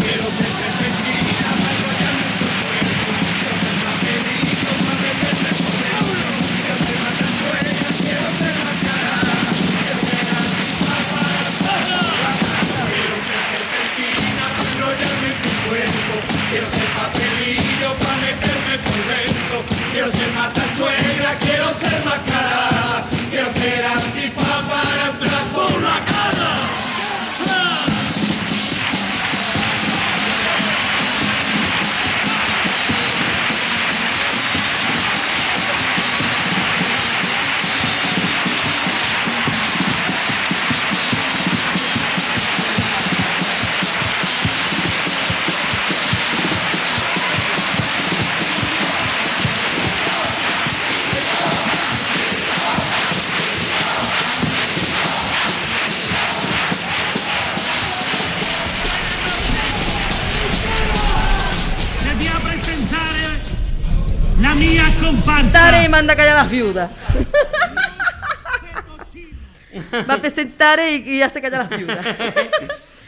A: Quiero ser perfectina para enrollarme en su cuerpo. Quiero ser papelito para meterme por dentro. Quiero ser más cantuera, quiero ser más cara. Quiero ser antigua para Quiero ser serpentina para enrollarme en tu cuerpo. Quiero ser papelillo para meterme por dentro. Quiero ser más suegra, quiero ser más cara. Quiero ser
G: comparsa
F: Tare manda callar a las viudas. Va a presentar y, y hace callar a las viudas.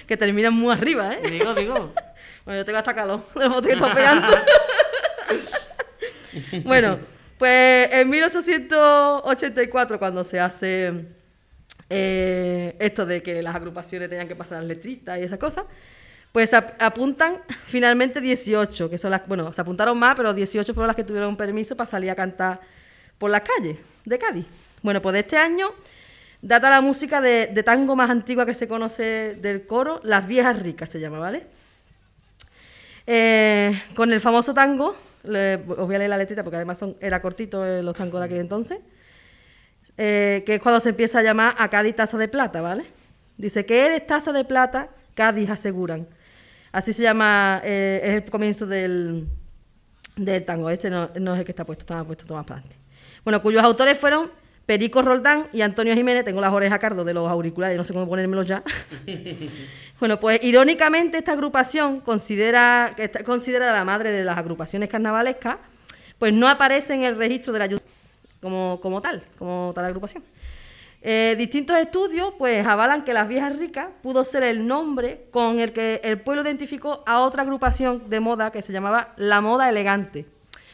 F: que terminan muy arriba, ¿eh?
E: Digo, digo.
F: Bueno, yo tengo hasta calor bote que está pegando. bueno, pues en 1884, cuando se hace eh, esto de que las agrupaciones tenían que pasar las letritas y esas cosas, pues ap- apuntan finalmente 18, que son las, bueno, se apuntaron más, pero 18 fueron las que tuvieron permiso para salir a cantar por las calles de Cádiz. Bueno, pues de este año data la música de, de tango más antigua que se conoce del coro, Las Viejas Ricas se llama, ¿vale? Eh, con el famoso tango, le- os voy a leer la letrita porque además son, era cortito eh, los tangos de aquel entonces, eh, que es cuando se empieza a llamar a Cádiz taza de plata, ¿vale? Dice que eres taza de plata, Cádiz aseguran. Así se llama, eh, es el comienzo del, del tango. Este no, no es el que está puesto, estaba puesto más para adelante. Bueno, cuyos autores fueron Perico Roldán y Antonio Jiménez. Tengo las orejas cardo de los auriculares, no sé cómo ponérmelos ya. bueno, pues irónicamente esta agrupación considera, que está considerada la madre de las agrupaciones carnavalescas, pues no aparece en el registro de la como, como tal, como tal agrupación. Eh, distintos estudios pues avalan que las viejas ricas pudo ser el nombre con el que el pueblo identificó a otra agrupación de moda que se llamaba la moda elegante.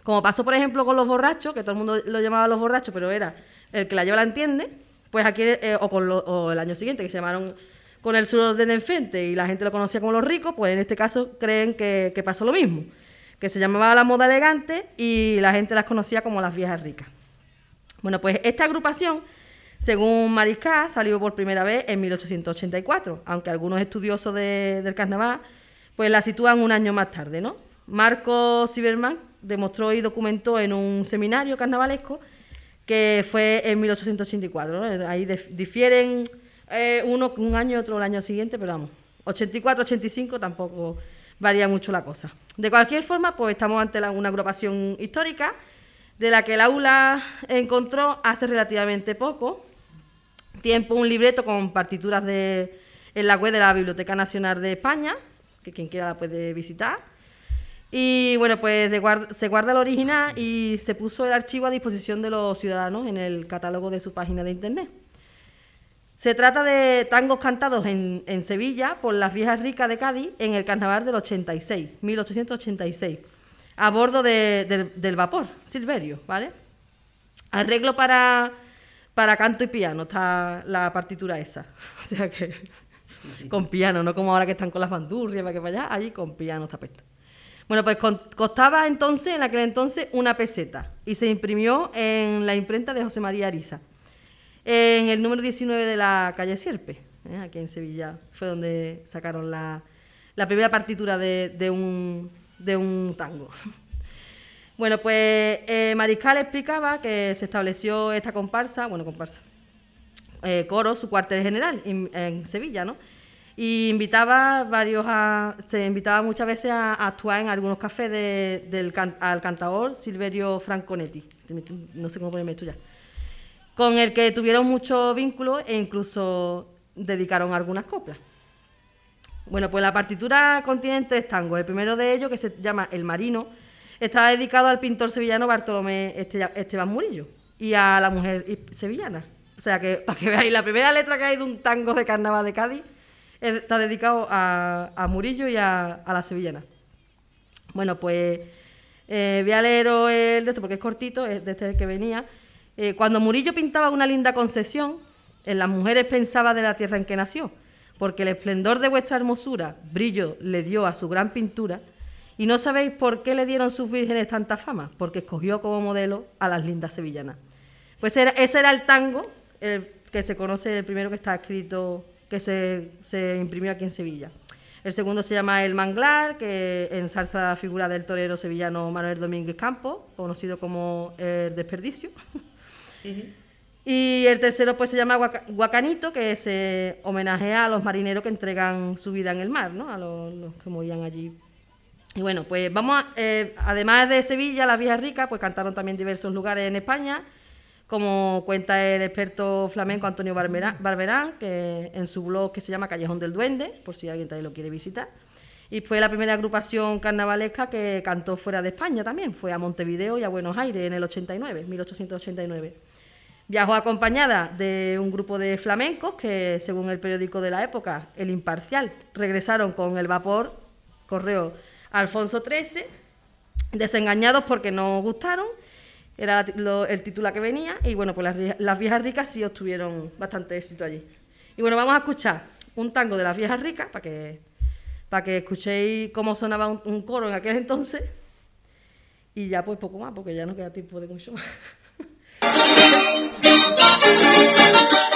F: Como pasó por ejemplo con los borrachos, que todo el mundo lo llamaba los borrachos, pero era el que la lleva la entiende, pues aquí, eh, o, con lo- o el año siguiente, que se llamaron con el sur de enfrente y la gente lo conocía como los ricos, pues en este caso creen que, que pasó lo mismo, que se llamaba la moda elegante y la gente las conocía como las viejas ricas. Bueno, pues esta agrupación, según Mariscal, salió por primera vez en 1884, aunque algunos estudiosos de- del carnaval pues la sitúan un año más tarde, ¿no? Marco Silverman demostró y documentó en un seminario carnavalesco que fue en 1884, ¿no? Ahí dif- difieren eh, uno un año otro el año siguiente, pero vamos, 84, 85 tampoco varía mucho la cosa. De cualquier forma, pues estamos ante la- una agrupación histórica de la que el aula encontró hace relativamente poco tiempo un libreto con partituras de, en la web de la Biblioteca Nacional de España, que quien quiera la puede visitar. Y bueno, pues se guarda el original y se puso el archivo a disposición de los ciudadanos en el catálogo de su página de internet. Se trata de tangos cantados en, en Sevilla por las viejas ricas de Cádiz en el carnaval del 86, 1886, a bordo de- del vapor Silverio, ¿vale? Arreglo para, para canto y piano, está la partitura esa. O sea que con piano, no como ahora que están con las bandurrias, para que vaya, allí con piano está puesto. Bueno, pues costaba entonces, en aquel entonces, una peseta y se imprimió en la imprenta de José María Ariza, en el número 19 de la calle Sierpe, ¿eh? aquí en Sevilla, fue donde sacaron la, primera partitura de, de un tango. Bueno, pues eh, Mariscal explicaba que se estableció esta comparsa, bueno, comparsa, eh, coro, su cuartel general en Sevilla, ¿no? Y invitaba varios a, se invitaba muchas veces a, actuar en algunos cafés de- del al cantador Silverio Franconetti, no sé cómo ponerme esto ya, con el que tuvieron mucho vínculo e incluso dedicaron algunas coplas. Bueno, pues la partitura contiene tres tangos. El primero de ellos, que se llama El Marino, está dedicado al pintor sevillano Bartolomé Este- Esteban Murillo y a la mujer sevillana. O sea que, para que veáis, la primera letra que hay de un tango de carnaval de Cádiz está dedicado a, a Murillo y a, a la sevillana. Bueno, pues eh, voy a leeros el de esto porque es cortito, es de este que venía. Eh, cuando Murillo pintaba una linda concesión, en las mujeres pensaba de la tierra en que nació, porque el esplendor de vuestra hermosura, brillo le dio a su gran pintura, y no sabéis por qué le dieron sus vírgenes tanta fama, porque escogió como modelo a las lindas sevillanas. Pues era- ese era el tango, el que se conoce, el primero que está escrito, que se, se imprimió aquí en Sevilla. El segundo se llama El Manglar, que ensalza la figura del torero sevillano Manuel Domínguez Campos, conocido como El Desperdicio. Y el tercero pues se llama Guaca- Guacanito, que se homenajea a los marineros que entregan su vida en el mar, ¿no? A los, los que morían allí. Y bueno, pues vamos a, eh, además de Sevilla, las viejas ricas, pues cantaron también diversos lugares en España, como cuenta el experto flamenco Antonio Barbera- Barberán, que en su blog que se llama Callejón del Duende, por si alguien también lo quiere visitar. Y fue la primera agrupación carnavalesca que cantó fuera de España también. Fue a Montevideo y a Buenos Aires en el 89, 1889. Viajó acompañada de un grupo de flamencos que, según el periódico de la época, El Imparcial, regresaron con el vapor correo Alfonso XIII, desengañados porque no gustaron, era el título que venía, y bueno, pues las viejas ricas sí obtuvieron bastante éxito allí. Y bueno, vamos a escuchar un tango de las viejas ricas para que, para que escuchéis cómo sonaba un, un coro en aquel entonces, y ya pues poco más, porque ya no queda tiempo de mucho más.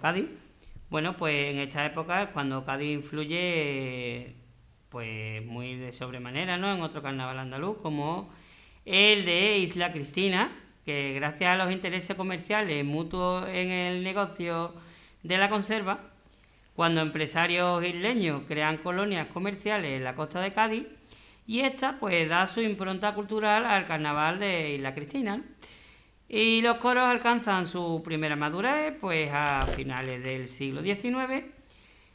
E: Cádiz. Bueno, pues en esta época cuando Cádiz influye pues muy de sobremanera, ¿no? En otro carnaval andaluz como el de Isla Cristina, que gracias a los intereses comerciales mutuos en el negocio de la conserva, cuando empresarios isleños crean colonias comerciales en la costa de Cádiz y esta pues da su impronta cultural al carnaval de Isla Cristina. Y los coros alcanzan su primera madurez pues a finales del siglo XIX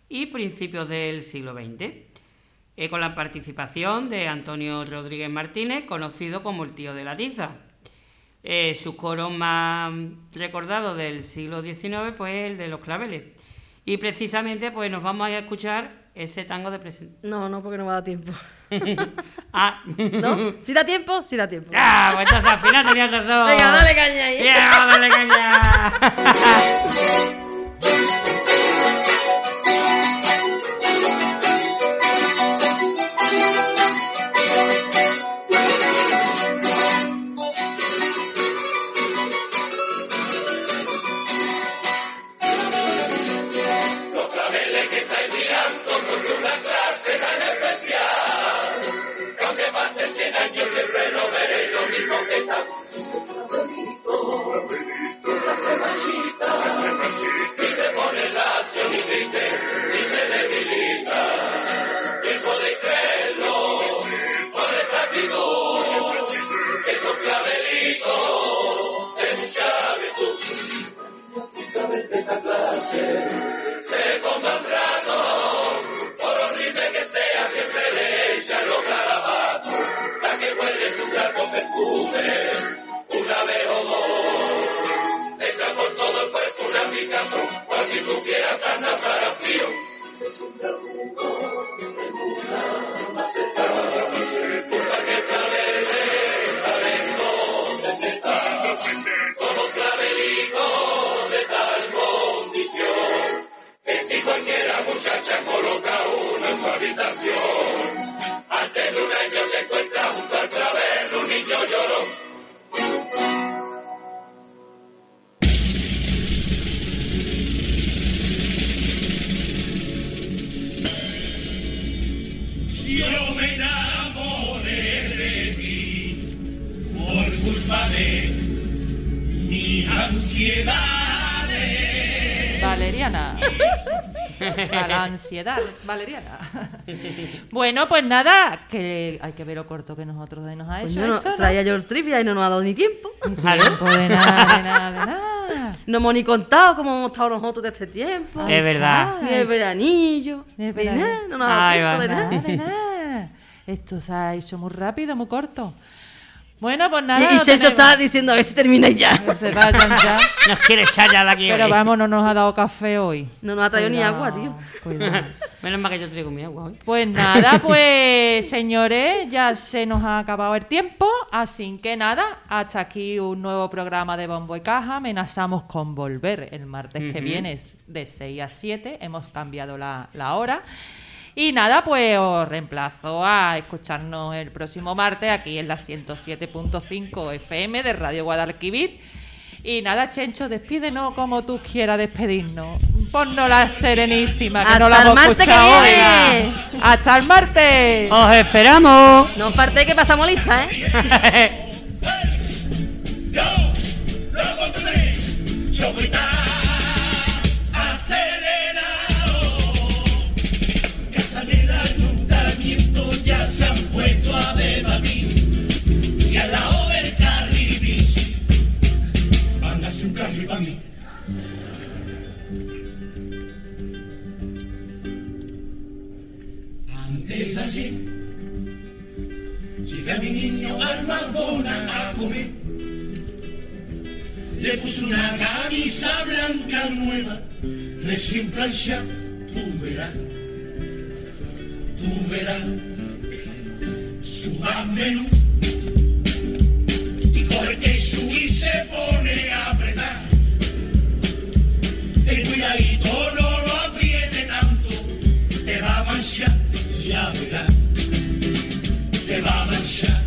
E: y principios del siglo XX, eh, con la participación de Antonio Rodríguez Martínez, conocido como el tío de la tiza. Eh, sus coros más recordados del siglo XIX, pues el de los claveles. Y precisamente, pues nos vamos a escuchar ese tango de presentación.
F: No, no, porque no me da tiempo.
E: ah,
F: ¿No? ¿Si da tiempo? Sí da tiempo.
E: Ah, pues entonces al final tenías razón.
F: Venga, dale caña ahí.
E: Ya, dale caña.
A: mismo que está. Perfume, una vez o dos, echa por todo el cuerpo una picazón, cual si tuvieras ganas para
D: Jaram. A la ansiedad, Valeriana. Bueno, pues nada, que hay que ver lo corto que nosotros de nos ha
F: Pues
D: hecho
F: yo no-
D: esto, ¿no?
F: traía yo el trivia y no nos ha dado ni tiempo.
D: Tiempo de nada, de nada, de nada.
F: No hemos ni contado cómo hemos estado nosotros de este tiempo.
E: Es verdad.
F: Ni el veranillo.
D: Ni el
F: Ni
D: veranillo.
F: nada, no nos ha dado tiempo
E: va.
F: de
D: Nada,
F: nada.
D: de nada. Esto se ha hecho muy rápido, muy corto. Bueno, pues nada.
F: Y, y
D: tenemos.
F: está diciendo a ver si termináis ya.
D: Que se vayan ya.
E: Nos quiere echar ya la aquí.
D: Pero
E: hoy.
D: vamos, no nos ha dado café hoy.
F: No nos ha traído ni agua, tío.
D: cuidado.
E: Menos mal que yo traigo mi agua hoy.
D: Pues nada, pues señores, ya se nos ha acabado el tiempo, así que nada, hasta aquí un nuevo programa de Bombo y Caja. Amenazamos con volver el martes que viene es de 6 a 7, hemos cambiado la, la hora. Y nada, pues os reemplazo a escucharnos el próximo martes aquí en la 107.5 FM de Radio Guadalquivir. Y nada, Chencho, despídenos como tú quieras despedirnos. Ponnos la serenísima, que no la
F: Hasta el
D: hemos escuchado hoy. ¡Hasta el martes!
E: ¡Os esperamos!
F: No os faltéis que pasamos lista, ¿eh?
A: Le puse una camisa blanca nueva, recién plancha, tú verás, tú verás. Suba menú y coge el queso y se pone a apretar. Ten cuidadito, no lo apriete tanto, te va a manchar, ya verás se va a manchar.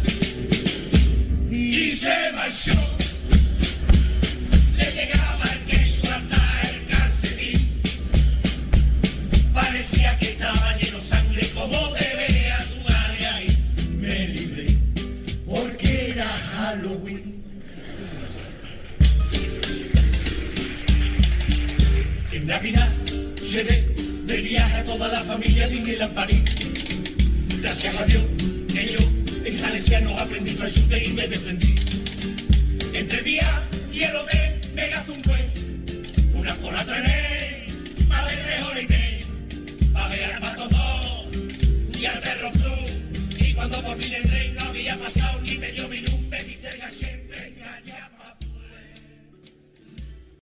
A: Y se manchó. Llevé de viaje a toda la familia de Disneyland París. Gracias a Dios que yo en Salesiano aprendí franchute y me defendí. Entre día y el hotel me gasto un buen. Una cola trené, más de tres horas y media. A ver al Pato dos y al perro Blue. Y cuando por fin el